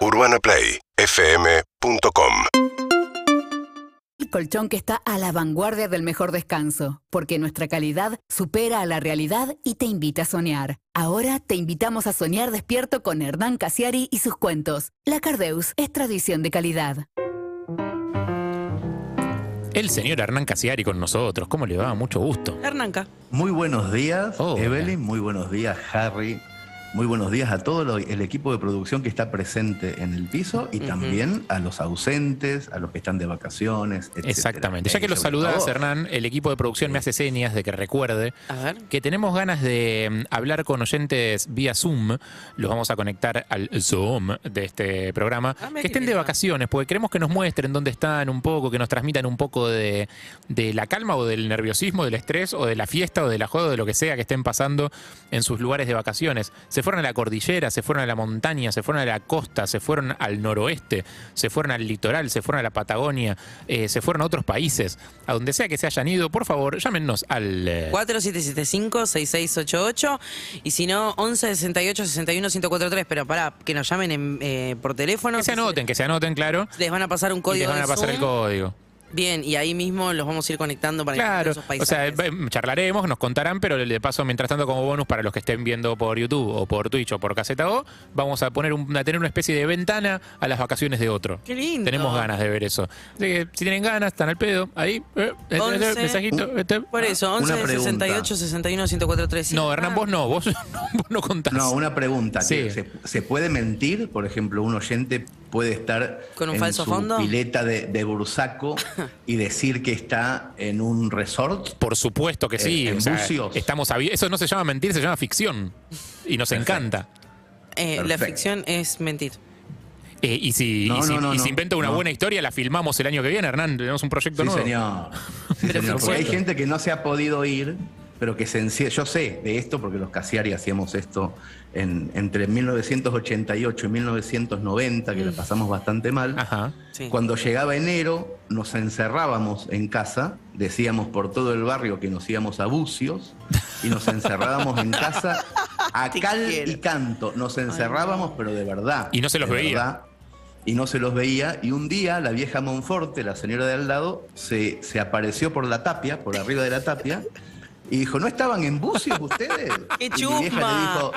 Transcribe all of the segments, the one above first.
UrbanaPlayFM.com El colchón que está a la vanguardia del mejor descanso, porque nuestra calidad supera a la realidad y te invita a soñar. Ahora te invitamos a soñar despierto con Hernán Casiari y sus cuentos. La Cardeus es tradición de calidad. El señor Hernán Casiari con nosotros. ¿Cómo le va? Mucho gusto. Hernanca. Muy buenos días, Oh, Evelyn. Muy buenos días, Harry. Muy buenos días a todo lo- el equipo de producción que está presente en el piso y también a los ausentes, a los que están de vacaciones, etcétera. Exactamente. Ya que lo sobre saludás, todo- Hernán, el equipo de producción me hace señas de que recuerde que tenemos ganas de mm, hablar con oyentes vía Zoom. Los vamos a conectar al Zoom de este programa. Ah, que estén de vacaciones, porque queremos que nos muestren dónde están un poco, que nos transmitan un poco de, de la calma o del nerviosismo, del estrés o de la fiesta o de la joda o de lo que sea que estén pasando en sus lugares de vacaciones. Se fueron a la cordillera, se fueron a la montaña, se fueron a la costa, se fueron al noroeste, se fueron al litoral, se fueron a la Patagonia, eh, se fueron a otros países. A donde sea que se hayan ido, por favor, llámenos al... eh, 4775-6688 y si no, 1168-61-1043. Pero pará, que nos llamen en, eh, por teléfono. Que se anoten, que se anoten, claro. Les van a pasar un Y código les van a de pasar el código. Bien, y ahí mismo los vamos a ir conectando para Claro, esos o países. sea, eh, charlaremos, nos contarán, pero de paso, mientras tanto, como bonus para los que estén viendo por YouTube o por Twitch o por Caseta O, vamos a poner un- a tener una especie de ventana a las vacaciones de otro. Qué lindo. Tenemos ganas de ver eso. Así que si tienen ganas, están al pedo, ahí, eh, eh, eh, Once. mensajito. este. Por eso, Una 11 pregunta. 68 61 1043. No, Hernán, vos no, vos, vos no contás. No, una pregunta. Sí. ¿Se, se puede mentir? Por ejemplo, un oyente puede estar ¿Con un en falso su fondo? pileta de, de Bursaco y decir que está en un resort. Por supuesto que sí. Eh, en o sea, bucios. estamos Eso no se llama mentir, se llama ficción. Y nos Perfecto. encanta. Eh, la ficción es mentir. Eh, y si, No, y si- no, no, y si no. inventa una No. buena historia, la filmamos el año que viene, Hernán. Tenemos un proyecto Sí, nuevo. señor. Sí, Pero señor. Porque hay gente que no se ha podido ir, pero que se encierra. Yo sé de esto porque los Casiari hacíamos esto en- entre 1988 y 1990, que la pasamos bastante mal. Ajá. Sí. Cuando llegaba enero, nos encerrábamos en casa, decíamos por todo el barrio que nos íbamos a bucios y nos encerrábamos en casa a Te cal quiero. y canto. Nos encerrábamos, pero de verdad. Y no se los veía. verdad. y no se los veía. Y un día la vieja Monforte, la señora de al lado, se, se apareció por la tapia, por arriba de la tapia. Y dijo, ¿no estaban en bucios ustedes? ¡Qué Y mi vieja le dijo,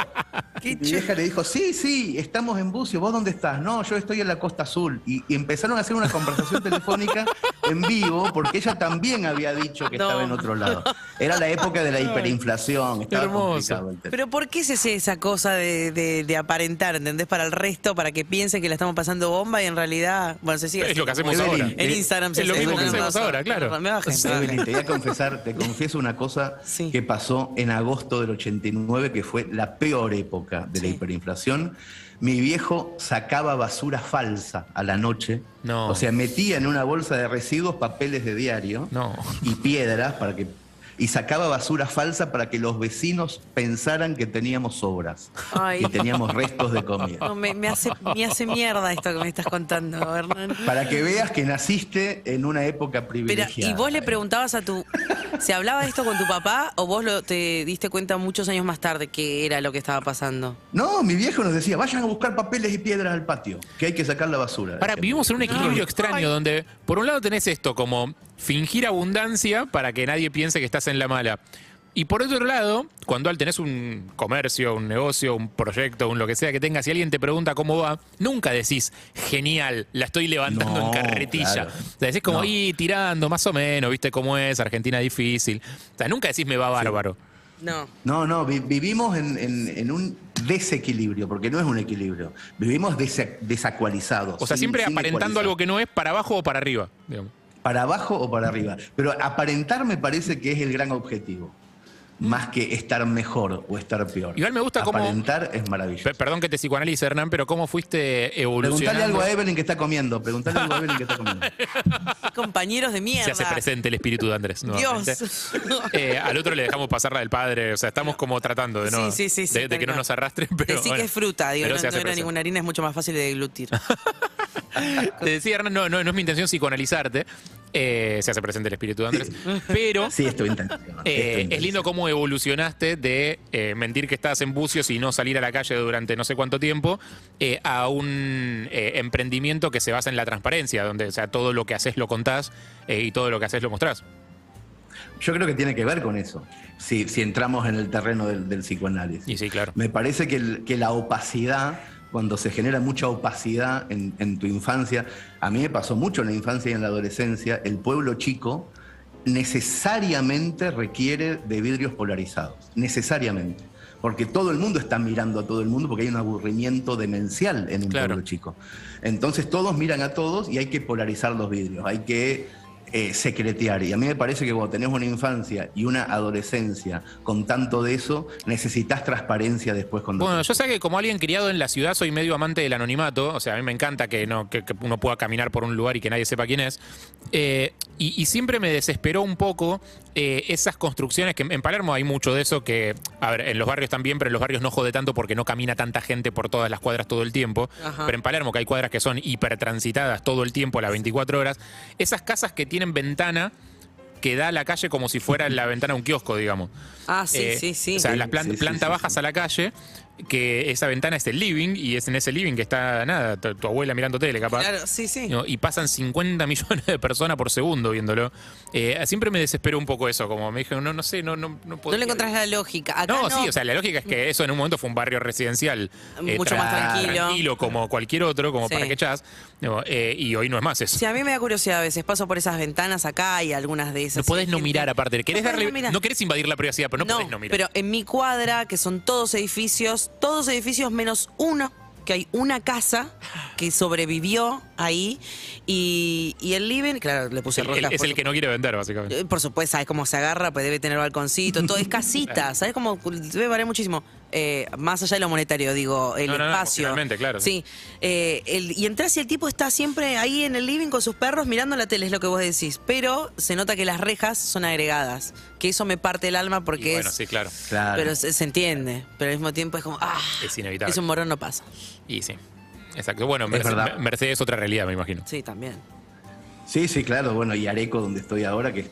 ¡Qué mi vieja le dijo, sí, sí, estamos en bucio, ¿vos dónde estás? No, yo estoy en la Costa Azul. Y, y empezaron a hacer una conversación telefónica en vivo, porque ella también había dicho que No. estaba en otro lado. Era la época de la hiperinflación, estaba Hermoso. Pero ¿por qué se hace esa cosa de, de- de aparentar, ¿entendés? Para el resto, para que piensen que la estamos pasando bomba y en realidad, bueno, se sigue Es lo que hacemos Evelyn, ahora. En Instagram se es lo mismo que hacemos ahora, claro. Me bajen. Evelyn, te voy a confesar, te confieso una cosa Sí. que pasó en agosto del 89, que fue la peor época de la hiperinflación. Mi viejo sacaba basura falsa a la noche. No. O sea, metía en una bolsa de residuos papeles de diario No. y piedras para que y sacaba basura falsa para que los vecinos pensaran que teníamos sobras, Ay. que teníamos restos de comida. No, me, me hace, me hace mierda esto que me estás contando, Hernán. Para que veas que naciste en una época Pero, privilegiada. ¿y vos le preguntabas a tu... ¿Se hablaba de esto con tu papá o vos lo, te diste cuenta muchos años más tarde que era lo que estaba pasando? No, mi viejo nos decía, vayan a buscar papeles y piedras al patio, que hay que sacar la basura. Para, Decía. vivimos en un equilibrio Ay. extraño donde, por un lado, tenés esto como fingir abundancia para que nadie piense que estás en la mala. Y por otro lado, cuando al tenés un comercio, un negocio, un proyecto, un lo que sea que tengas, y alguien te pregunta cómo va, nunca decís, genial, la estoy levantando No, en carretilla. claro. O sea, decís como, No. y tirando, más o menos, viste cómo es, Argentina difícil. O sea, nunca decís me va bárbaro. No. No, no, vi- vivimos en, en- en un desequilibrio, porque no es un equilibrio. Vivimos desa- desacualizados. O sea, sin- siempre sin aparentando ecualizar. algo que no es para abajo o para arriba. digamos. Para abajo o para arriba. Pero aparentar me parece que es el gran objetivo. Más que estar mejor o estar peor. Igual me gusta cómo- Aparentar es maravilloso. Pe- Perdón que te psicoanalice, Hernán, pero ¿cómo fuiste evolucionando? Preguntale algo a Evelyn que está comiendo. Preguntale algo a Evelyn que está comiendo. Compañeros de mierda. Se hace presente el espíritu de Andrés. nuevamente. Dios. Eh, al otro le dejamos pasar la del padre. O sea, estamos como tratando de no, Sí, sí, sí, sí, de, que no nos arrastren. Pero, Decí bueno, que es fruta, digo, pero no, se hace no era presente. ninguna harina, es mucho más fácil de deglutir. Te decía, Hernán, no, no, no es mi intención psicoanalizarte, Eh, se hace presente el espíritu de Andrés. Pero Sí, esto intención. eh, es lindo cómo evolucionaste de eh, mentir que estabas en bucios y no salir a la calle durante no sé cuánto tiempo a un emprendimiento que se basa en la transparencia, donde o sea, todo lo que haces lo contás y todo lo que haces lo mostrás. Yo creo que tiene que ver con eso, si, si entramos en el terreno del, del psicoanálisis. Y sí, claro. Me parece que, el- que la opacidad, cuando se genera mucha opacidad en, en tu infancia, a mí me pasó mucho en la infancia y en la adolescencia, el pueblo chico necesariamente requiere de vidrios polarizados, necesariamente. Porque todo el mundo está mirando a todo el mundo porque hay un aburrimiento demencial en un Claro. pueblo chico. Entonces todos miran a todos y hay que polarizar los vidrios, hay que eh, secretear. Y a mí me parece que cuando tenés una infancia y una adolescencia con tanto de eso, necesitas transparencia después cuando... Bueno, yo sé que como alguien criado en la ciudad soy medio amante del anonimato, o sea, a mí me encanta que, no, que, que uno pueda caminar por un lugar y que nadie sepa quién es. Eh, y, y siempre me desesperó un poco eh, esas construcciones, que en Palermo hay mucho de eso, que, a ver, en los barrios también, pero en los barrios no jode tanto porque no camina tanta gente por todas las cuadras todo el tiempo. Ajá. Pero en Palermo, que hay cuadras que son hipertransitadas todo el tiempo, a las 24 horas, esas casas que tienen ventana que da a la calle como si fuera la ventana de un kiosco, digamos. Ah, sí, Eh, sí, sí. O sea, Sí, las sí, sí, planta sí, bajas sí. a la calle, que esa ventana es el living, y es en ese living que está, nada, tu, tu abuela mirando tele, capaz. Claro, sí, sí. ¿no? Y pasan 50 millones de personas por segundo viéndolo. Eh, siempre me desesperó un poco eso, como me dije, no, no sé, no, no, no No podría- le encontrás la lógica. Acá no, no, sí, o sea, la lógica es que eso en un momento fue un barrio residencial. eh, Mucho más tranquilo. como cualquier otro, como Sí. para que echas. y hoy no es más eso. Sí, a mí me da curiosidad a veces. Paso por esas ventanas acá y algunas de esas. no podés no gente- mirar aparte. Querés No darle, no no querés invadir la privacidad, pero no, no, podés no mirar. pero en mi cuadra, que son todos edificios, todos edificios menos uno, que hay una casa que sobrevivió ahí y, y el living, claro, le puse El- rojas. el- es por el que no quiere vender, básicamente. Eh, Por supuesto, sabes cómo se agarra, pues debe tener balconcito, todo es casita, ¿sabes cómo debe valer muchísimo? Eh, más allá de lo monetario, digo, el No, no, no, espacio. emocionalmente, claro, Sí. Eh, el- y entras y el tipo está siempre ahí en el living con sus perros mirando la tele, es lo que vos decís. Pero se nota que las rejas son agregadas, que eso me parte el alma porque Y bueno, es. sí, claro. Claro. Pero se, se entiende, pero al mismo tiempo es como, ah, Es inevitable. es un morón no pasa. Y sí. Exacto. Bueno, Es Mercedes. Mercedes es otra realidad, me imagino. Sí, también. Sí, sí, claro. Bueno, y Areco, donde estoy ahora, que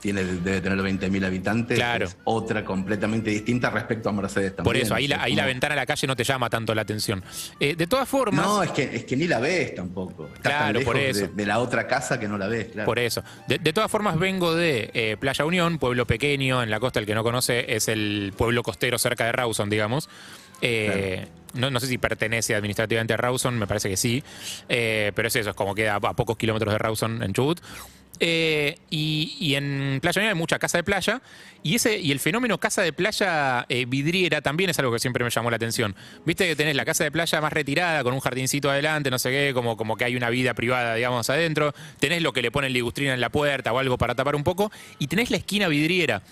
tiene, debe tener 20.000 habitantes, Claro. es otra completamente distinta respecto a Mercedes también. Por eso, ahí, la, ahí la ventana a la calle no te llama tanto la atención. Eh, de todas formas, No, es que, es que ni la ves tampoco. Estás tan Claro, por lejos de- eso. De, la otra casa que no la ves, claro. por eso. De, de todas formas, vengo de eh, Playa Unión, pueblo pequeño en la costa, el que no conoce, es el pueblo costero cerca de Rawson, digamos. Eh, no, no sé si pertenece administrativamente a Rawson, me parece que sí. Eh, pero es eso, es como queda a pocos kilómetros de Rawson, en Chubut. Eh, y, en Playa Unión hay mucha casa de playa. Y ese y el fenómeno casa de playa eh, vidriera también es algo que siempre me llamó la atención. Viste que tenés la casa de playa más retirada, con un jardincito adelante, no sé qué, como, como que hay una vida privada, digamos, adentro. Tenés lo que le ponen ligustrina en la puerta o algo para tapar un poco. Y tenés la esquina vidriera.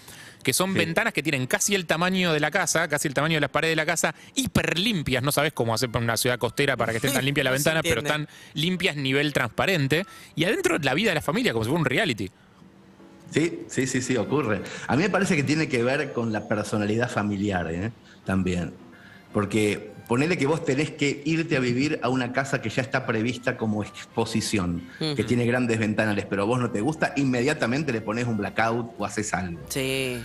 Que son Sí. ventanas que tienen casi el tamaño de la casa, casi el tamaño de las paredes de la casa, hiper limpias. No sabes cómo hacer para una ciudad costera para que estén tan limpias las No se ventanas, pero están limpias nivel transparente. Y adentro la vida de la familia, como si fuera un reality. Sí, sí, sí, sí, ocurre. A mí me parece que tiene que ver con la personalidad familiar, ¿eh? También. Porque ponele que vos tenés que irte a vivir a una casa que ya está prevista como exposición, que tiene grandes ventanales, pero a vos no te gusta, inmediatamente le pones un blackout o haces algo. Sí.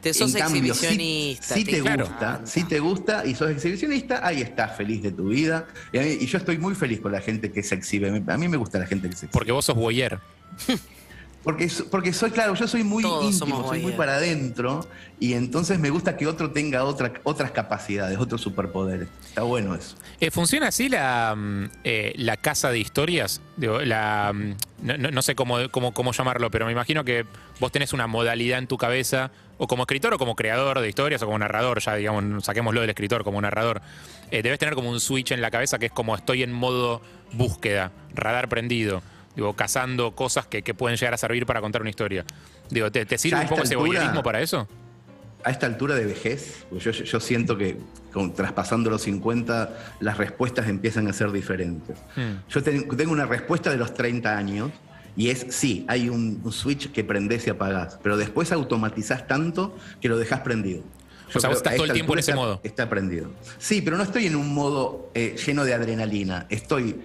Te sos en cambio, si, exhibicionista. si te, Claro. gusta, si te gusta y sos exhibicionista, ahí estás feliz de tu vida. Y, mí- y yo estoy muy feliz con la gente que se exhibe. A mí me gusta la gente que se exhibe. Porque vos sos boyer. Porque, porque soy, claro, yo soy muy Todos somos íntimo, soy muy para adentro y entonces me gusta que otro tenga otra, otras capacidades, otros superpoderes. Está bueno eso. Eh, ¿Funciona así la, mm, eh, la casa de historias? Digo, la, mm, no, no- no sé cómo, cómo, cómo llamarlo, pero me imagino que vos tenés una modalidad en tu cabeza, o como escritor o como creador de historias, o como narrador, ya digamos, saquémoslo del escritor como narrador. Eh, debes tener como un switch en la cabeza que es como estoy en modo búsqueda, radar prendido. Digo, cazando cosas que, que pueden llegar a servir para contar una historia. Digo, ¿te, te sirve un poco ese voyerismo para eso? A esta altura de vejez, pues yo, yo siento que con- traspasando los 50 las respuestas empiezan a ser diferentes. Hmm. Yo ten- tengo una respuesta de los 30 años y es sí, hay un, un switch que prendés y apagás, pero después automatizás tanto que lo dejás prendido. O sea, vos creo estás todo el tiempo en ese está- modo. Está prendido. Sí, pero no estoy en un modo eh, lleno de adrenalina. Estoy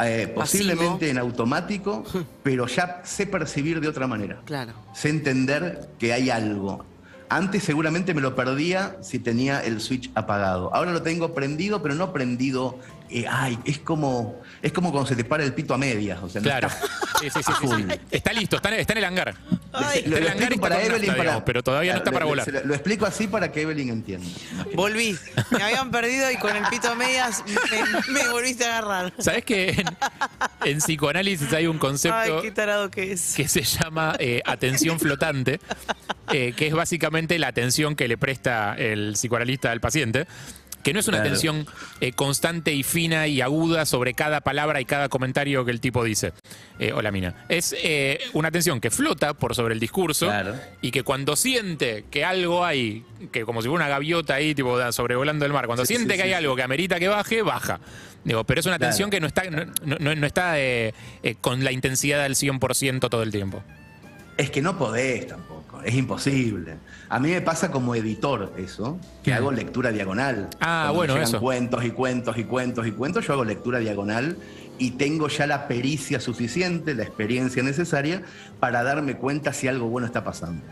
eh, posiblemente en automático, pero ya sé percibir de otra manera. Claro. Sé entender que hay algo. Antes seguramente me lo perdía si tenía el switch apagado. Ahora lo tengo prendido, pero no prendido. Eh, ay, es como, es como cuando se te para el pito a medias. O sea, no Claro. está- Sí, sí, sí, sí, sí. Está listo, está en, está en el hangar. Ay, Está Lo, hangar para Evelyn, nafta, para- digamos, pero todavía no está para volar. lo, lo explico así para que Evelyn entienda. Volví. Me habían perdido y con el pito a medias me, me volviste a agarrar. ¿Sabes que en, en psicoanálisis hay un Ay, concepto qué tarado que es. que se llama eh, atención flotante, eh, que es básicamente la atención que le presta el psicoanalista al paciente, que no es una Claro. atención eh, constante y fina y aguda sobre cada palabra y cada comentario que el tipo dice, eh, o la mina. Es eh, una atención que flota por sobre el discurso Claro. y que cuando siente que algo hay, que como si fuera una gaviota ahí, tipo sobrevolando el mar, cuando Sí, siente sí, que hay algo que amerita que baje, baja. Digo, pero es una Claro. atención que no está, no, no- no está eh, con la intensidad del 100% todo el tiempo. Es que no podés tampoco, es imposible. A mí me pasa como editor eso, que hago lectura diagonal. Ah, Cuando bueno, eso. cuentos y cuentos y cuentos y cuentos, yo hago lectura diagonal y tengo ya la pericia suficiente, la experiencia necesaria para darme cuenta si algo bueno está pasando.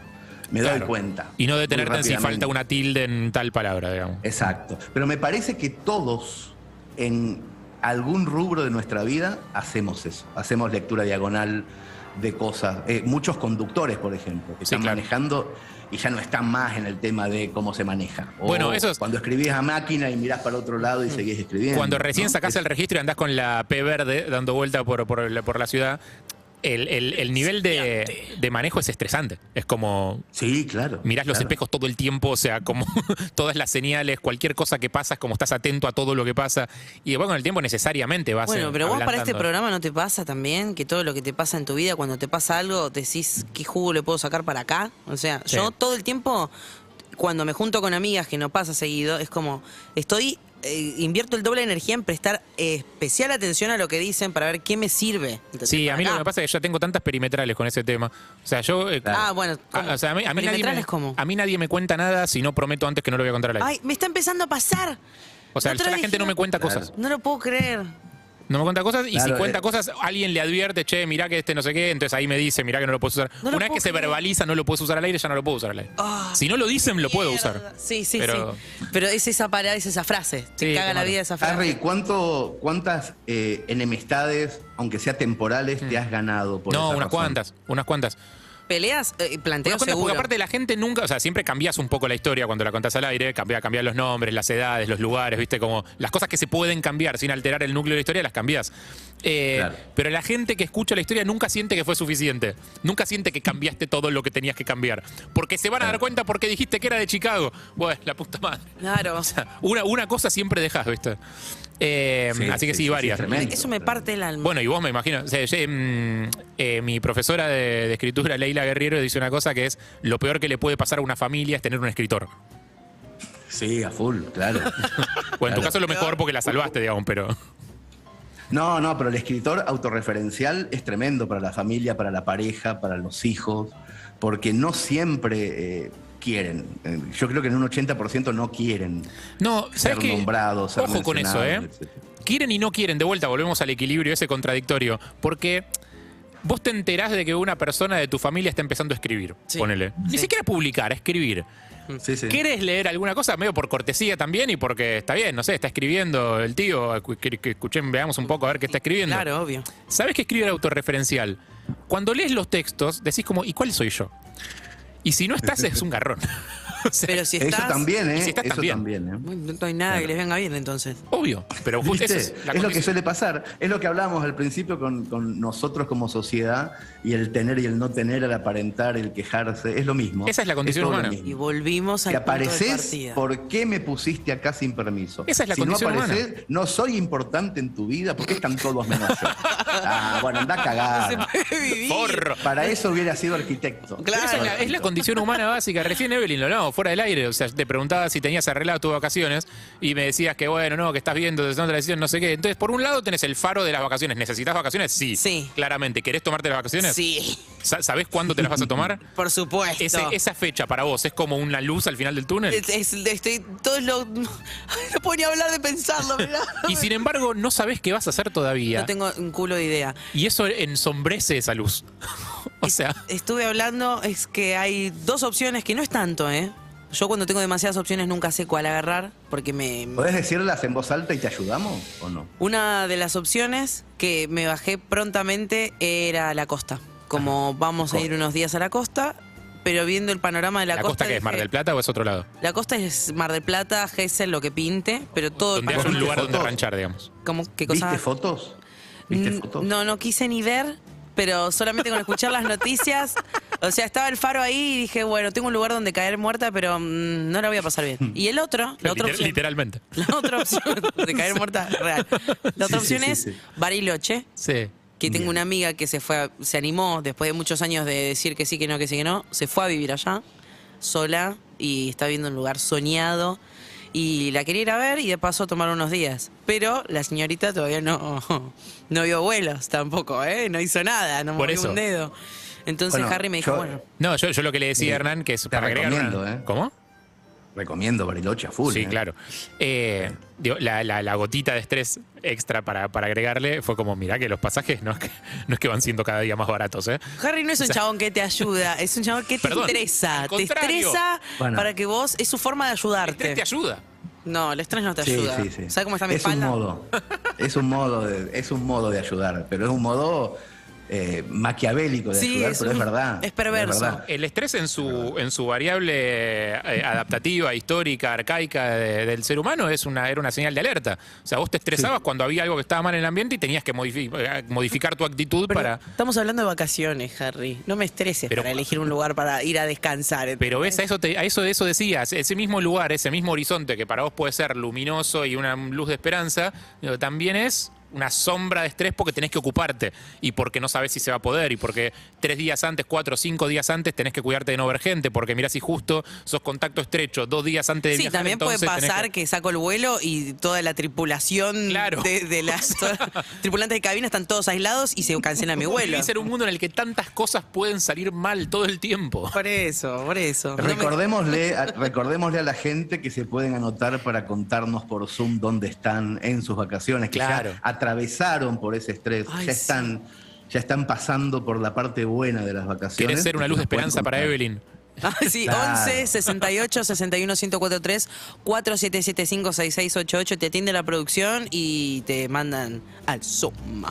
Me doy cuenta. Y no detenerte en si falta una tilde en tal palabra, digamos. Exacto. Pero me parece que todos en algún rubro de nuestra vida hacemos eso. Hacemos lectura diagonal de cosas. Eh, muchos conductores, por ejemplo, que Sí, están claro. manejando y ya no están más en el tema de cómo se maneja. O Bueno, eso es- Cuando escribís a máquina y mirás para otro lado y seguís escribiendo. Cuando recién ¿no? sacás Es- el registro y andás con la P verde dando vuelta por, por la ciudad, el, el- el nivel de, de manejo es estresante. Es como Sí, claro. mirás los espejos todo el tiempo, o sea, como todas las señales, cualquier cosa que pasa, es como estás atento a todo lo que pasa. Y después con el tiempo necesariamente vas Bueno, eh, pero vos para este programa no te pasa también que todo lo que te pasa en tu vida, cuando te pasa algo, decís, ¿qué jugo le puedo sacar para acá? O sea, Sí. yo todo el tiempo, cuando me junto con amigas, que no pasa seguido, es como, estoy, eh, invierto el doble de energía en prestar eh, especial atención a lo que dicen para ver qué me sirve. ¿entendés? Sí, a mí lo que me pasa es que yo tengo tantas perimetrales con ese tema. O sea, yo... eh, Ah, bueno, a- ¿cómo? o sea, a mí, a mí nadie me, ¿Perimetrales cómo? a mí nadie me cuenta nada si no prometo antes que no lo voy a contar al aire. Ay, me está empezando a pasar. o sea, ya la gente no me cuenta cosas. No lo puedo creer. No me cuenta cosas y si cuenta eh. cosas, alguien le advierte, che, mirá que este no sé qué, entonces ahí me dice, mirá que no lo puedes usar. No Una vez puedo que se verbaliza, no lo puedes usar al aire, ya no lo puedo usar al aire. Ah, si no lo dicen, lo puedo Mierda. usar. Sí, sí, Pero- sí. Pero es esa parada, es esa frase. Te Sí, caga la vida esa frase. Harry, ¿cuánto, ¿cuántas eh, enemistades, aunque sea temporales, te has ganado por Mm. no, esa unas razón? cuantas, unas cuantas. Peleas, eh, planteo seguro. porque aparte la gente nunca, o sea, siempre cambias un poco la historia cuando la contás al aire, cambia, cambias los nombres, las edades, los lugares, viste, como las cosas que se pueden cambiar sin alterar el núcleo de la historia, las cambias. Eh, Claro. Pero la gente que escucha la historia nunca siente que fue suficiente. Nunca siente que cambiaste todo lo que tenías que cambiar. Porque se van a dar cuenta porque dijiste que era de Chicago. Bueno, la puta madre. Claro. O sea, una, una cosa siempre dejas, ¿viste? Eh, Sí, así que sí, varias. sí, tremendo. Eso me parte el alma. Bueno, y vos me imagino, o sea, yo, mm, eh, mi profesora de, de escritura, Leila Guerriero, dice una cosa que es, lo peor que le puede pasar a una familia es tener un escritor. Sí, a full, claro. O en tu Claro. caso lo mejor porque la salvaste, digamos, pero... No, no, pero el escritor autorreferencial es tremendo para la familia, para la pareja, para los hijos, porque no siempre eh, quieren. Eh, yo creo que en un 80% no quieren No, ¿sabes ser nombrados, ser Ojo con eso, ¿eh? Quieren y no quieren, de vuelta volvemos al equilibrio ese contradictorio, porque vos te enterás de que una persona de tu familia está empezando a escribir, Sí. ponele. Ni Sí. siquiera publicar, a escribir. Sí, sí. ¿Querés leer alguna cosa? Medio por cortesía también y porque está bien, no sé, está escribiendo el tío, que, que- que escuchen, veamos un poco a ver qué está escribiendo. Claro, obvio. ¿Sabes qué escribe el autorreferencial? Cuando lees los textos, decís como, ¿y cuál soy yo? Y si no estás, es un garrón. O sea, Pero si Eso estás. también, ¿eh? Si estás Eso también. también, ¿eh? No hay nada que les venga bien entonces. obvio. Pero justo eso es la es lo que suele pasar. Es lo que hablábamos al principio con, con nosotros como sociedad y el tener y el no tener, el aparentar, el quejarse. Es lo mismo. Esa es la condición humana. Y volvimos al Si apareces. ¿por qué me pusiste acá sin permiso? Esa es la si condición no humana. apareces, no soy importante en tu vida, ¿por qué están todos menos yo? Ah, bueno, anda a cagar. puede vivir. Forro. Para eso hubiera sido arquitecto. Es la, es la condición humana básica. Recién Evelyn lo hablamos no, fuera del aire. O sea, te preguntaba si tenías arreglado tus vacaciones y me decías que, bueno, no, que estás viendo, desde otra decisión, no sé qué. Entonces, por un lado tenés el faro de las vacaciones. ¿Necesitas vacaciones? Sí. Sí. Claramente. ¿Querés tomarte las vacaciones? Sí, Sa- ¿Sabés cuándo te las vas a tomar? por supuesto. Ese- esa fecha para vos es como una luz al final del túnel. Es- es- estoy todo lo no puedo ni hablar de pensarlo, mirá. Y sin embargo, no sabés qué vas a hacer todavía. No tengo un culo de idea. Y eso ensombrece esa luz. o sea, Estuve hablando, es que hay dos opciones que no es tanto, ¿eh? Yo cuando tengo demasiadas opciones nunca sé cuál agarrar, porque me... ¿Podés decirlas en voz alta y te ayudamos o no? Una de las opciones que me bajé prontamente era la costa. Como vamos a ir unos días a la costa, pero viendo el panorama de la, la, costa que es Mar del Plata o es otro lado. La costa es Mar del Plata, Gesell, lo que pinte, pero todo el Donde haya un lugar donde ranchar, digamos. ¿Cómo? ¿Qué cosa? ¿Viste fotos? ¿Viste fotos? No, no quise ni ver, pero solamente con escuchar las noticias. O sea, estaba el faro ahí y dije, bueno, tengo un lugar donde caer muerta, pero mm, no la voy a pasar bien. Y el otro, la otra Liter- opción. literalmente. La otra opción de caer muerta real. La otra Sí, opción sí, es sí. Bariloche, Sí. que tengo una amiga que se fue, a- se animó después de muchos años de decir que sí, que no, que sí, que no, se fue a vivir allá, sola, y está viendo un lugar soñado. Y la quería ir a ver y de paso tomar unos días. Pero la señorita todavía no, no vio vuelos tampoco, ¿eh? No hizo nada, no Por movió eso. un dedo. Entonces Bueno, Harry me dijo, yo- bueno, No, yo, yo lo que le decía a Hernán, que es para agregar una- ¿eh? ¿Cómo? Recomiendo Bariloche a full. Sí, ¿eh? claro. Eh, digo, la, la- la gotita de estrés extra para, para agregarle fue como, mirá que los pasajes no es que, no es que van siendo cada día más baratos, ¿eh? Harry no es un chabón que te ayuda, es un chabón que te Perdón, estresa. Te estresa Bueno. para que vos, es su forma de El ayudarte. estrés te ayuda. No, el estrés no te Sí, ayuda. sí, sí. ¿Sabes cómo está mi es espalda? Un modo, es un modo de, es un modo de ayudar, pero es un modo eh, maquiavélico de Sí, ayudar, es pero un- es verdad. es perverso. verdad. El estrés en su, en su variable eh, adaptativa, histórica, arcaica de- del ser humano es una, era una señal de alerta. O sea, vos te estresabas cuando había algo que estaba mal en el ambiente y tenías que eh, modificar tu actitud Pero para... Estamos hablando de vacaciones, Harry. No me estreses Pero- para elegir un lugar para ir a descansar. Pero ves, a eso, te- a eso de eso decías, ese mismo lugar, ese mismo horizonte que para vos puede ser luminoso y una luz de esperanza, también es una sombra de estrés porque tenés que ocuparte y porque no sabes si se va a poder y porque tres días antes, cuatro o cinco días antes tenés que cuidarte de no ver gente porque mirá si justo sos contacto estrecho dos días antes de Sí, viajar, también puede pasar que... saco el vuelo y toda la tripulación Claro. de, de las tripulantes de cabina están todos aislados y se cancela mi ¿Cómo vuelo. vivís en un mundo en el que tantas cosas pueden salir mal todo el tiempo? Por eso, por eso. Recordémosle, a, recordémosle a la gente que se pueden anotar para contarnos por Zoom dónde están en sus vacaciones, que Claro. ya atravesaron por ese estrés, Ay, ya sí. están, ya están pasando por la parte buena de las vacaciones. ¿Querés ser una luz de esperanza para. Evelyn? Ah, sí, Claro. 11 68 61 1043 4775 6688 te atiende la producción y te mandan al Zoom.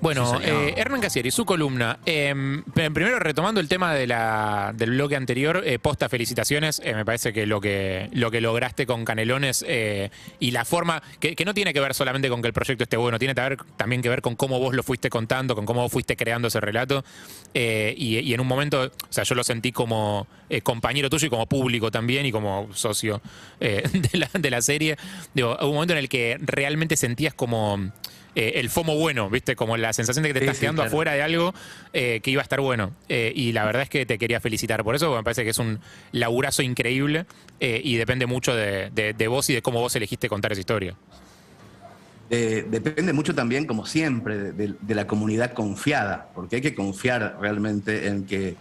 Bueno, Sí, eh, Hernán Casieri, su columna. Eh, primero, retomando el tema de la, del bloque anterior, eh, posta felicitaciones. eh, me parece que lo que lo que lograste con Canelones eh, y la forma, que, que no tiene que ver solamente con que el proyecto esté bueno, tiene que ver, también que ver con cómo vos lo fuiste contando, con cómo vos fuiste creando ese relato. eh, y, y en un momento, o sea, yo lo sentí como compañero tuyo y como público también y como socio de, la, de la serie. Digo, hubo un momento en el que realmente sentías como eh, el FOMO bueno, ¿viste? Como la sensación de que te Sí, estás sí, quedando claro. afuera de algo eh, que iba a estar bueno. Eh, y la verdad es que te quería felicitar por eso, porque me parece que es un laburazo increíble y depende mucho de, de- de vos y de cómo vos elegiste contar esa historia. Depende mucho también, como siempre, de la comunidad confiada, porque hay que confiar realmente en que,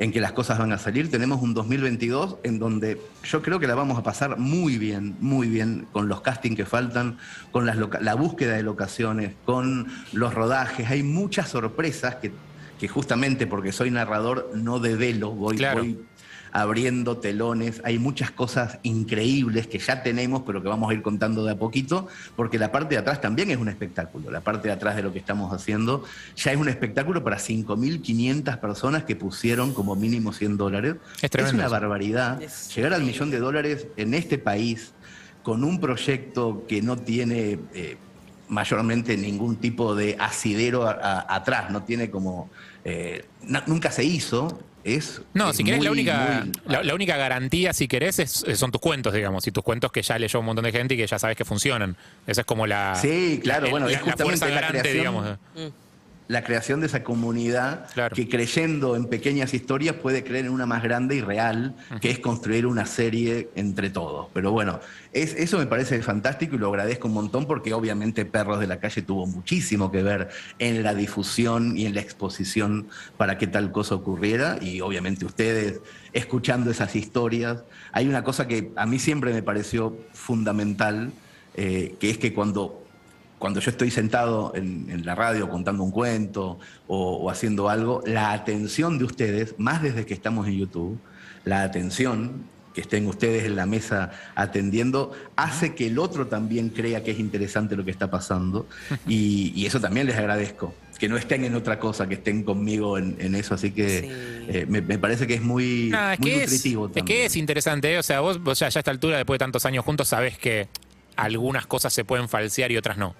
en que las cosas van a salir. Tenemos un 2022 en donde yo creo que la vamos a pasar muy bien, muy bien, con los castings que faltan, con las la búsqueda de locaciones, con los rodajes. Hay muchas sorpresas que, que justamente porque soy narrador no develo, voy, Claro. voy abriendo telones. Hay muchas cosas increíbles que ya tenemos, pero que vamos a ir contando de a poquito, porque la parte de atrás también es un espectáculo. La parte de atrás de lo que estamos haciendo ya es un espectáculo para 5.500 personas que pusieron como mínimo 100 dólares. Es tremendo una eso. barbaridad. Es Llegar al millón de dólares en este país con un proyecto que no tiene... eh, mayormente ningún tipo de asidero a- a- atrás, no tiene como... eh, nunca se hizo, es... No, es si querés, la única, muy- la, la única garantía, si querés, es- son tus cuentos, digamos, y tus cuentos que ya leyó un montón de gente y que ya sabes que funcionan. Esa es como la, Sí, claro, la- bueno, la, es la fuerza justamente la garante, creación. digamos. La creación de esa comunidad Claro. que creyendo en pequeñas historias puede creer en una más grande y real, que es construir una serie entre todos. Pero bueno, es, eso me parece fantástico y lo agradezco un montón porque obviamente Perros de la Calle tuvo muchísimo que ver en la difusión y en la exposición para que tal cosa ocurriera y obviamente ustedes escuchando esas historias. Hay una cosa que a mí siempre me pareció fundamental, eh, que es que cuando cuando yo estoy sentado en, en la radio contando un cuento o, o haciendo algo, la atención de ustedes, más desde que estamos en YouTube, la atención que estén ustedes en la mesa atendiendo, hace que el otro también crea que es interesante lo que está pasando. Y, y eso también les agradezco. Que no estén en otra cosa, que estén conmigo en, en eso. Así que Sí. eh, me, me parece que es muy, Nada, es muy que es, nutritivo es también. que es interesante, ¿eh? o sea, vos, vos ya, ya a esta altura, después de tantos años juntos, sabés que algunas cosas se pueden falsear y otras no.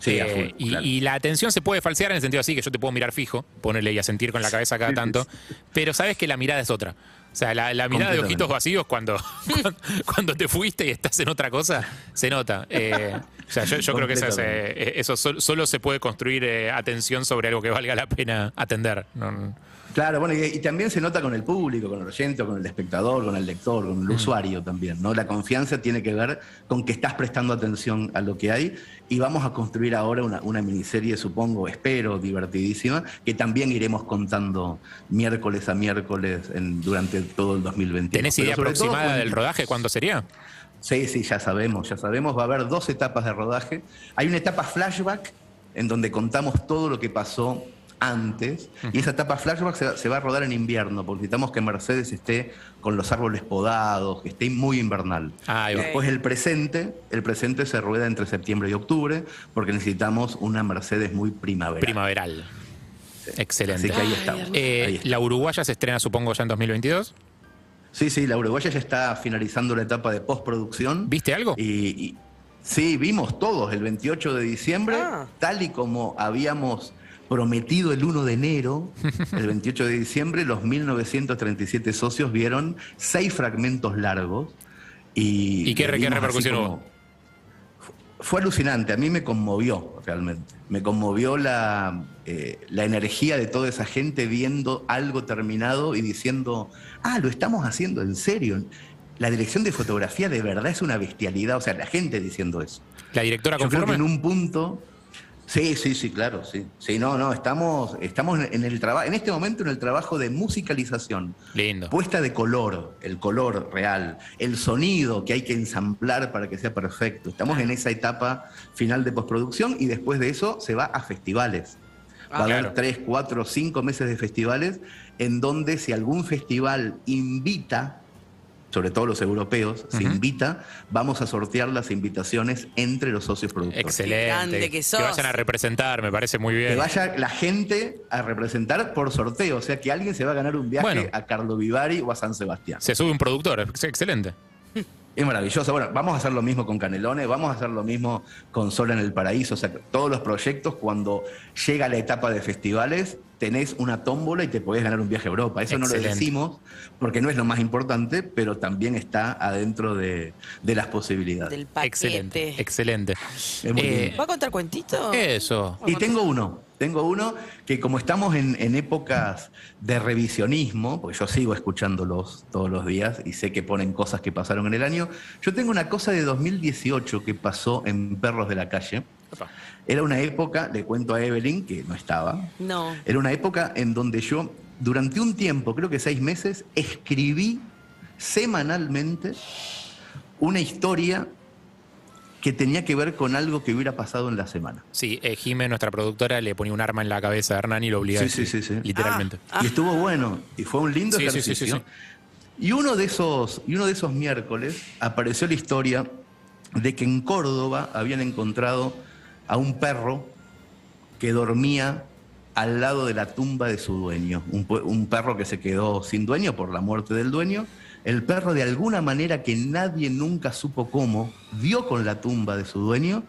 Sí, Eh, full, y, claro. y la atención se puede falsear en el sentido así que yo te puedo mirar fijo, ponerle y a sentir con la cabeza cada tanto, pero sabes que la mirada es otra. O sea, la, la mirada de ojitos vacíos cuando, cuando, cuando te fuiste y estás en otra cosa, se nota. Eh, o sea, yo, yo creo que eso, es, eh, eso sol- solo se puede construir atención sobre algo que valga la pena atender. No- Claro, bueno, y, y también se nota con el público, con el oyente, con el espectador, con el lector, con el usuario también, ¿no? La confianza tiene que ver con que estás prestando atención a lo que hay y vamos a construir ahora una, una miniserie, supongo, espero, divertidísima, que también iremos contando miércoles a miércoles en- durante todo el 2021. ¿Tenés idea todo aproximada del rodaje? ¿Cuándo sería? Sí, sí, ya sabemos, ya sabemos. Va a haber dos etapas de rodaje. Hay una etapa flashback en donde contamos todo lo que pasó antes. Y esa etapa flashback se, va- se va a rodar en invierno, porque necesitamos que Mercedes esté con los árboles podados, que esté muy invernal. Ah, ahí Y va. después el presente, el presente se rueda entre septiembre y octubre, porque necesitamos una Mercedes muy primavera. Primaveral. Excelente. Así que ahí estamos. Eh, Ahí la uruguaya se estrena, supongo, ya en 2022. Sí, sí, la uruguaya ya está finalizando la etapa de postproducción. ¿Viste algo? Y, y- sí, vimos todos el 28 de diciembre, Ah. tal y como habíamos prometido el 1 de enero, el 28 de diciembre, los 1937 socios vieron seis fragmentos largos. ¿Y, ¿Y qué- qué repercusión como-? Fue alucinante, a mí me conmovió realmente. Me conmovió la, eh, la energía de toda esa gente viendo algo terminado y diciendo, ah, lo estamos haciendo en serio. La dirección de fotografía de verdad es una bestialidad, o sea, la gente diciendo eso. ¿La directora Yo creo que conforme? en un punto. Sí, sí, sí, claro, sí. Sí, no, no, estamos, estamos en el trabajo, en este momento en el trabajo de musicalización, Lindo. puesta de color, el color real, el sonido que hay que ensamblar para que sea perfecto. Estamos en esa etapa final de postproducción y después de eso se va a festivales. Va a Ah, haber claro. tres, cuatro, cinco meses de festivales en donde si algún festival invita, sobre todo los europeos, se invita, vamos a sortear las invitaciones entre los socios productores. Excelente. grande que sos. vayan a representar, me parece muy bien. Que vaya la gente a representar por sorteo, o sea que alguien se va a ganar un viaje Bueno. a Carlo Vivari o a San Sebastián. Se sube un productor, ex- excelente. Es maravilloso. Bueno, vamos a hacer lo mismo con Canelones, vamos a hacer lo mismo con Sol en el Paraíso. O sea, todos los proyectos, cuando llega la etapa de festivales, tenés una tómbola y te podés ganar un viaje a Europa. Eso no lo decimos porque no es lo más importante, pero también está adentro de, de las posibilidades. Del paquete. Excelente, excelente. Eh. ¿Va a contar cuentito? Eso. Y tengo uno, tengo uno que como estamos en, en épocas de revisionismo, porque yo sigo escuchándolos todos los días y sé que ponen cosas que pasaron en el año, yo tengo una cosa de 2018 que pasó en Perros de la Calle. Era una época, le cuento a Evelyn, que no estaba, No. era una época en donde yo, durante un tiempo, creo que seis meses, escribí semanalmente una historia que tenía que ver con algo que hubiera pasado en la semana. Sí, eh, Jime, nuestra productora, le ponía un arma en la cabeza a Hernán y lo obligaba Sí, a sí, sí, escribir, sí. Literalmente. Y estuvo bueno, y fue un lindo Sí, sí, sí, ejercicio. sí, Y uno de esos, y uno de esos miércoles apareció la historia de que en Córdoba habían encontrado a un perro que dormía al lado de la tumba de su dueño. Un, un perro que se quedó sin dueño por la muerte del dueño. El perro, de alguna manera que nadie nunca supo cómo, dio con la tumba de su dueño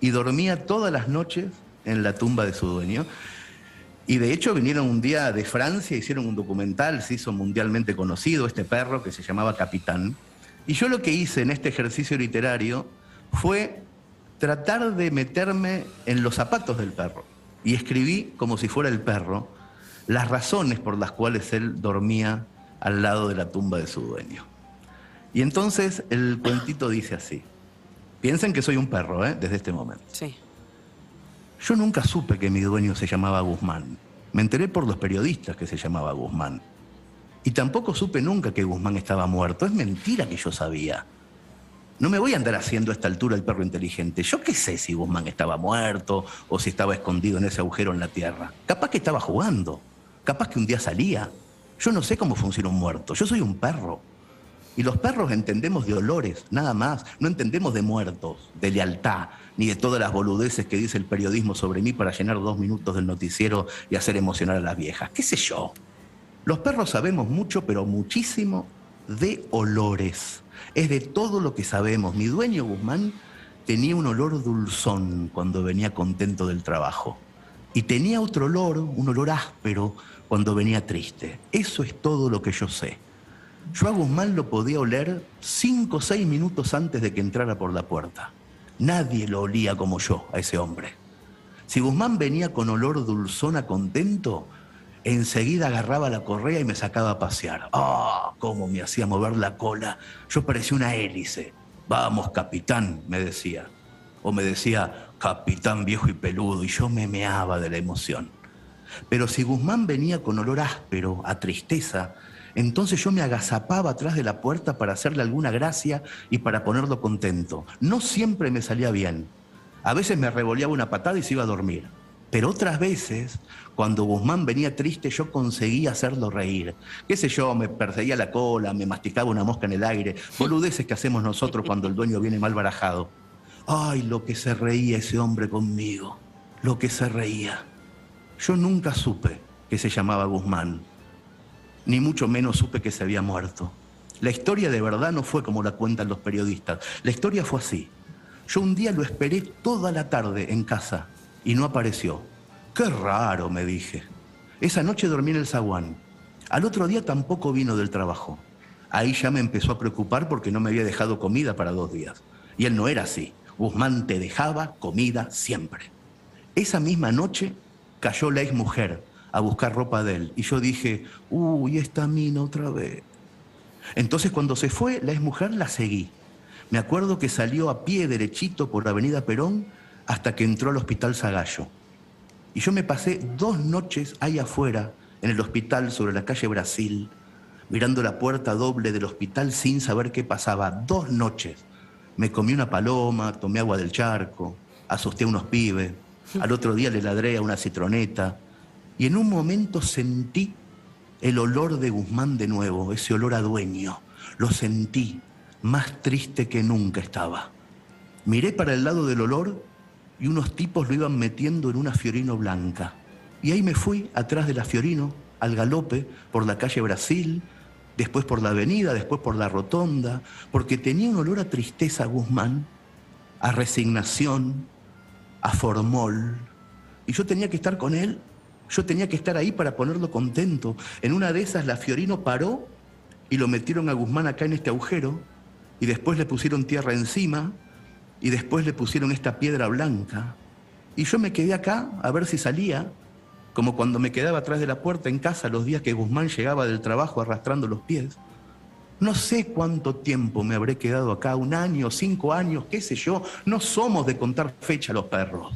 y dormía todas las noches en la tumba de su dueño. Y de hecho vinieron un día de Francia, hicieron un documental, se hizo mundialmente conocido este perro que se llamaba Capitán. Y yo lo que hice en este ejercicio literario fue tratar de meterme en los zapatos del perro. y escribí, como si fuera el perro, las razones por las cuales él dormía al lado de la tumba de su dueño. Y entonces el cuentito dice así. Piensen que soy un perro, ¿eh? Desde este momento. Sí. Yo nunca supe que mi dueño se llamaba Guzmán. Me enteré por los periodistas que se llamaba Guzmán. Y tampoco supe nunca que Guzmán estaba muerto. Es mentira que yo sabía. No me voy a andar haciendo a esta altura el perro inteligente. Yo qué sé si Guzmán estaba muerto o si estaba escondido en ese agujero en la tierra. Capaz que estaba jugando. Capaz que un día salía. Yo no sé cómo funciona un muerto. Yo soy un perro. Y los perros entendemos de olores, nada más. No entendemos de muertos, de lealtad, ni de todas las boludeces que dice el periodismo sobre mí para llenar dos minutos del noticiero y hacer emocionar a las viejas. ¿Qué sé yo? Los perros sabemos mucho, pero muchísimo, de olores. Es de todo lo que sabemos. Mi dueño Guzmán tenía un olor dulzón cuando venía contento del trabajo. Y tenía otro olor, un olor áspero, cuando venía triste. Eso es todo lo que yo sé. Yo a Guzmán lo podía oler cinco o seis minutos antes de que entrara por la puerta. Nadie lo olía como yo a ese hombre. Si Guzmán venía con olor dulzona contento, enseguida agarraba la correa y me sacaba a pasear. ¡Ah! cómo me hacía mover la cola. Yo parecía una hélice. Vamos, capitán, me decía. O me decía, capitán viejo y peludo, y yo me meaba de la emoción. Pero si Guzmán venía con olor áspero, a tristeza, entonces yo me agazapaba atrás de la puerta para hacerle alguna gracia y para ponerlo contento. No siempre me salía bien. A veces me revoleaba una patada y se iba a dormir. Pero otras veces, cuando Guzmán venía triste, yo conseguía hacerlo reír. Qué sé yo, me perseguía la cola, me masticaba una mosca en el aire, boludeces que hacemos nosotros cuando el dueño viene mal barajado. Ay, lo que se reía ese hombre conmigo, lo que se reía. Yo nunca supe que se llamaba Guzmán, ni mucho menos supe que se había muerto. La historia de verdad no fue como la cuentan los periodistas. La historia fue así. Yo un día lo esperé toda la tarde en casa y no apareció. Qué raro, me dije. Esa noche dormí en el zaguán. Al otro día tampoco vino del trabajo. Ahí ya me empezó a preocupar porque no me había dejado comida para dos días. Y él no era así. Guzmán te dejaba comida siempre. Esa misma noche cayó la ex mujer a buscar ropa de él. Y yo dije, uy, esta mina otra vez. Entonces cuando se fue, la ex mujer la seguí. Me acuerdo que salió a pie derechito por la avenida Perón hasta que entró al hospital Zagallo. Y yo me pasé dos noches ahí afuera, en el hospital sobre la calle Brasil, mirando la puerta doble del hospital sin saber qué pasaba. Dos noches. Me comí una paloma, tomé agua del charco, asusté a unos pibes. Al otro día le ladré a una citroneta. Y en un momento sentí el olor de Guzmán de nuevo, ese olor a dueño. Lo sentí, más triste que nunca estaba. Miré para el lado del olor y unos tipos lo iban metiendo en una Fiorino blanca. Y ahí me fui atrás de la Fiorino, al galope, por la calle Brasil, después por la avenida, después por la rotonda, porque tenía un olor a tristeza Guzmán, a resignación, a formol. Y yo tenía que estar con él, yo tenía que estar ahí para ponerlo contento. En una de esas la Fiorino paró y lo metieron a Guzmán acá en este agujero, y después le pusieron tierra encima, y después le pusieron esta piedra blanca. Y yo me quedé acá a ver si salía, como cuando me quedaba atrás de la puerta en casa los días que Guzmán llegaba del trabajo arrastrando los pies. No sé cuánto tiempo me habré quedado acá, un año, cinco años, qué sé yo. No somos de contar fecha a los perros.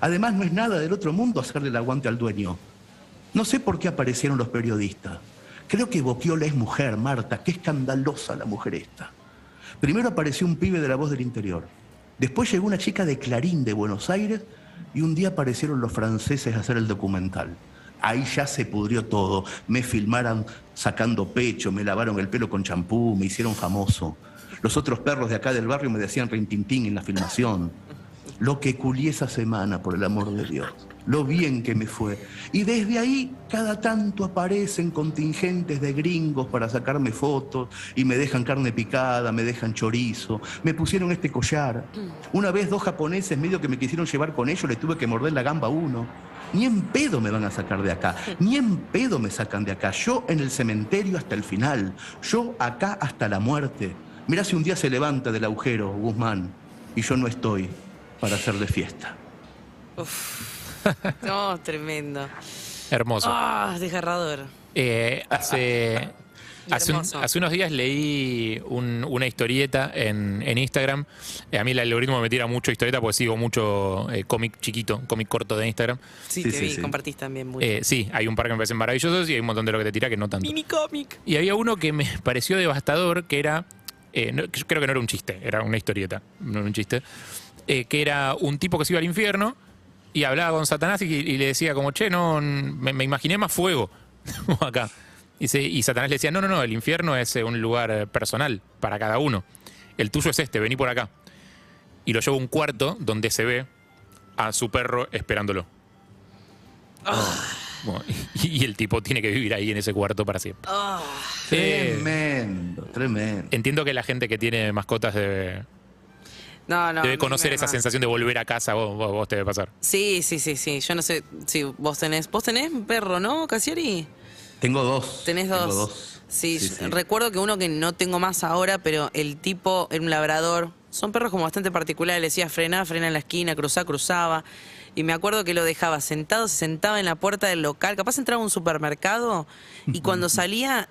Además, no es nada del otro mundo hacerle el aguante al dueño. No sé por qué aparecieron los periodistas. Creo que Boquiola es mujer, Marta. Qué escandalosa la mujer esta. Primero apareció un pibe de la voz del interior. Después llegó una chica de Clarín de Buenos Aires y un día aparecieron los franceses a hacer el documental. Ahí ya se pudrió todo. Me filmaron sacando pecho, me lavaron el pelo con champú, me hicieron famoso. Los otros perros de acá del barrio me decían rintintín en la filmación. Lo que culí esa semana, por el amor de Dios lo bien que me fue. Y desde ahí cada tanto aparecen contingentes de gringos para sacarme fotos y me dejan carne picada, me dejan chorizo, me pusieron este collar. Una vez dos japoneses medio que me quisieron llevar con ellos, le tuve que morder la gamba a uno. Ni en pedo me van a sacar de acá, ni en pedo me sacan de acá. Yo en el cementerio hasta el final, yo acá hasta la muerte. Mirá si un día se levanta del agujero, Guzmán, y yo no estoy para hacer de fiesta. No, tremendo. Hermoso. Ah, desgarrador. Eh, hace, hace, un- Hermoso. hace unos días leí un- una historieta en, en Instagram. Eh, a mí el algoritmo me tira mucho historieta porque sigo mucho eh, cómic chiquito, cómic corto de Instagram. Sí, Sí, te sí, vi, sí. compartís también mucho. Eh, sí, hay un par que me parecen maravillosos y hay un montón de lo que te tira que no tanto. Mini cómic. Y había uno que me pareció devastador, que era, eh, no- yo creo que no era un chiste, era una historieta, no era un chiste, eh, que era un tipo que se iba al infierno y hablaba con Satanás y, y le decía como, che, no, me, me imaginé más fuego acá. Y, se- y Satanás le decía, no, no, no, el infierno es eh, un lugar eh, personal para cada uno. El tuyo es este, vení por acá. Y lo lleva a un cuarto donde se ve a su perro esperándolo. Bueno, y, y el tipo tiene que vivir ahí en ese cuarto para siempre. Ah, Eh, Tremendo, tremendo. Entiendo que la gente que tiene mascotas debe, No, no. a debe conocer esa sensación de volver a casa, vos, vos, vos te debe pasar. Sí, sí, sí, sí. Yo no sé si vos tenés. Vos tenés un perro, ¿no, Casieri? Tengo dos. Tenés tengo dos. Sí, Sí, yo sí. recuerdo que uno que no tengo más ahora, pero el tipo era un labrador. Son perros como bastante particulares. Le decía frená, frena en la esquina, cruzá, cruzaba. Y me acuerdo que lo dejaba sentado, se sentaba en la puerta del local. Capaz entraba a un supermercado y cuando salía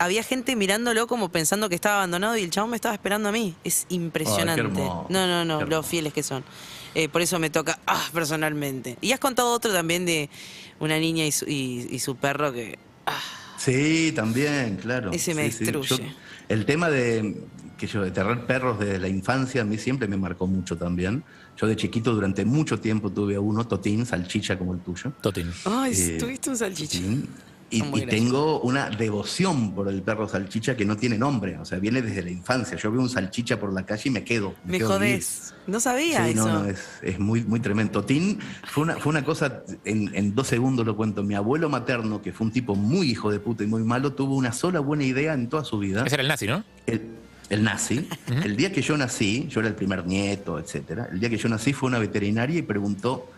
había gente mirándolo como pensando que estaba abandonado y el chabón me estaba esperando a mí. Es impresionante. hermoso, no, no, no, los fieles que son. Eh, por eso me toca ah, personalmente. Y has contado otro también de una niña y su, y- y su perro que... ah, Sí, también, claro. Ese me Sí, sí. destruye. Yo- el tema de que yo de tener perros desde la infancia a mí siempre me marcó mucho también. Yo de chiquito durante mucho tiempo tuve a uno, Totín, salchicha como el tuyo. Totín. Ay, Eh, tuviste un salchicha. Totín. Y, tengo una devoción por el perro salchicha que no tiene nombre, o sea, viene desde la infancia. Yo veo un salchicha por la calle y me quedo. Me quedo vivir. jodés. No sabía Sí, eso. no, no, es, es muy, muy tremendo. Totín fue una, fue una cosa, en, en dos segundos lo cuento. Mi abuelo materno, que fue un tipo muy hijo de puta y muy malo, tuvo una sola buena idea en toda su vida. Ese era el nazi, ¿no? El, el nazi. El día que yo nací, yo era el primer nieto, etcétera. El día que yo nací fue una veterinaria y preguntó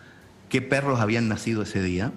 qué perros habían nacido ese día.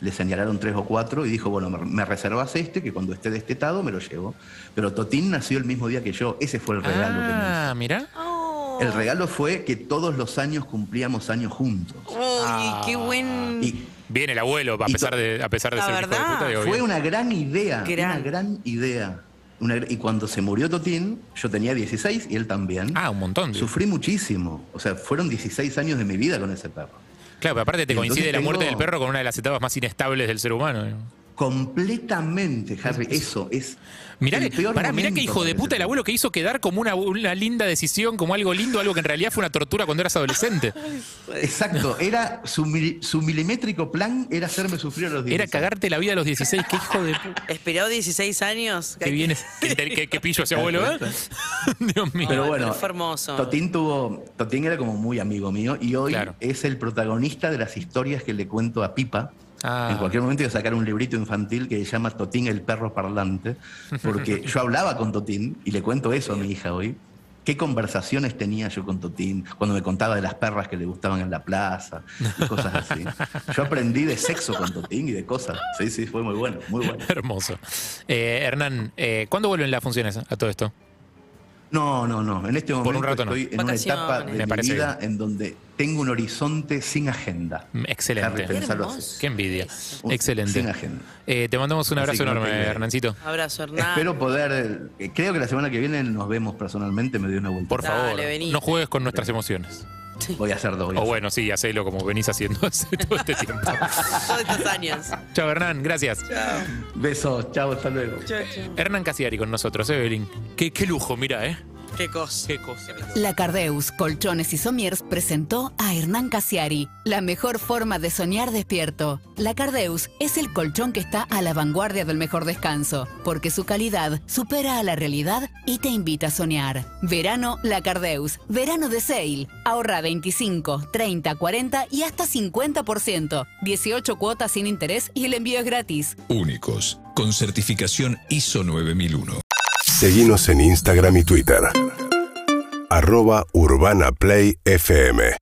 Le señalaron tres o cuatro y dijo, bueno, me, reservas este, que cuando esté destetado me lo llevo. Pero Totín nació el mismo día que yo. Ese fue el regalo que me hizo. Ah, mira. Oh. El regalo fue que todos los años cumplíamos años juntos. Uy, qué buen. Y Viene el abuelo, a pesar de, a pesar de La ser hijo de puta, digo, fue bien. una gran idea, Gran. una gran idea. Una y cuando se murió Totín, yo tenía 16 y él también. Ah, un montón. digo. Sufrí muchísimo. O sea, fueron 16 años de mi vida con ese perro. Claro, pero aparte te entonces coincide la muerte tengo- del perro con una de las etapas más inestables del ser humano. digo. Completamente, Harry. Eso es. Mirá, el que- peor pará, mirá qué hijo de puta el abuelo que hizo quedar como una, una linda decisión, como algo lindo, algo que en realidad fue una tortura cuando eras adolescente. Exacto. Era su, mili- su milimétrico plan era hacerme sufrir a los 16. Era cagarte la vida a los 16, qué hijo de puta. Esperó 16 años. Que viene, qué, qué- qué pillo ese abuelo, ¿eh? Dios mío. Pero bueno, pero fue hermoso. Totín tuvo, Totín era como muy amigo mío y hoy Claro. es el protagonista de las historias que le cuento a Pipa. Ah. En cualquier momento voy a sacar un librito infantil que se llama Totín el perro parlante, porque yo hablaba con Totín y le cuento eso a mi hija hoy. ¿Qué conversaciones tenía yo con Totín cuando me contaba de las perras que le gustaban en la plaza y cosas así? Yo aprendí de sexo con Totín y de cosas. Sí, sí, fue muy bueno, muy bueno. Hermoso. Eh, Hernán, eh, ¿cuándo vuelven las funciones a todo esto? No, no, no. En este Por momento un rato no. estoy en una etapa de Me mi vida en donde tengo un horizonte sin agenda. Mm, Excelente. Harry, pensalo así. hermoso. Qué envidia. Un- Excelente. Sin agenda. Eh, te mandamos un Así abrazo enorme, Hernancito. Abrazo, Hernán. Espero poder, eh, creo que la semana que viene nos vemos personalmente, me doy una vuelta. Por favor, no juegues con nuestras emociones. Voy a hacer dos. voy a O hacer- bueno, sí, hacelo como venís haciendo hace todo este tiempo. Todos estos años. Chao, Hernán, gracias. Besos, chao, hasta luego. Hernán Casiari con nosotros, Evelyn. Qué, qué lujo, mira, ¿eh? Qué cosa. Qué cosa. La Cardeus Colchones y Somiers presentó a Hernán Casiari, la mejor forma de soñar despierto. La Cardeus es el colchón que está a la vanguardia del mejor descanso, porque su calidad supera a la realidad y te invita a soñar. Verano La Cardeus, verano de sale. Ahorra 25, 30, 40 y hasta 50%. 18 cuotas sin interés y el envío es gratis. Únicos, con certificación ISO 9001. Seguimos en Instagram y Twitter. Arroba Urbana Play FM.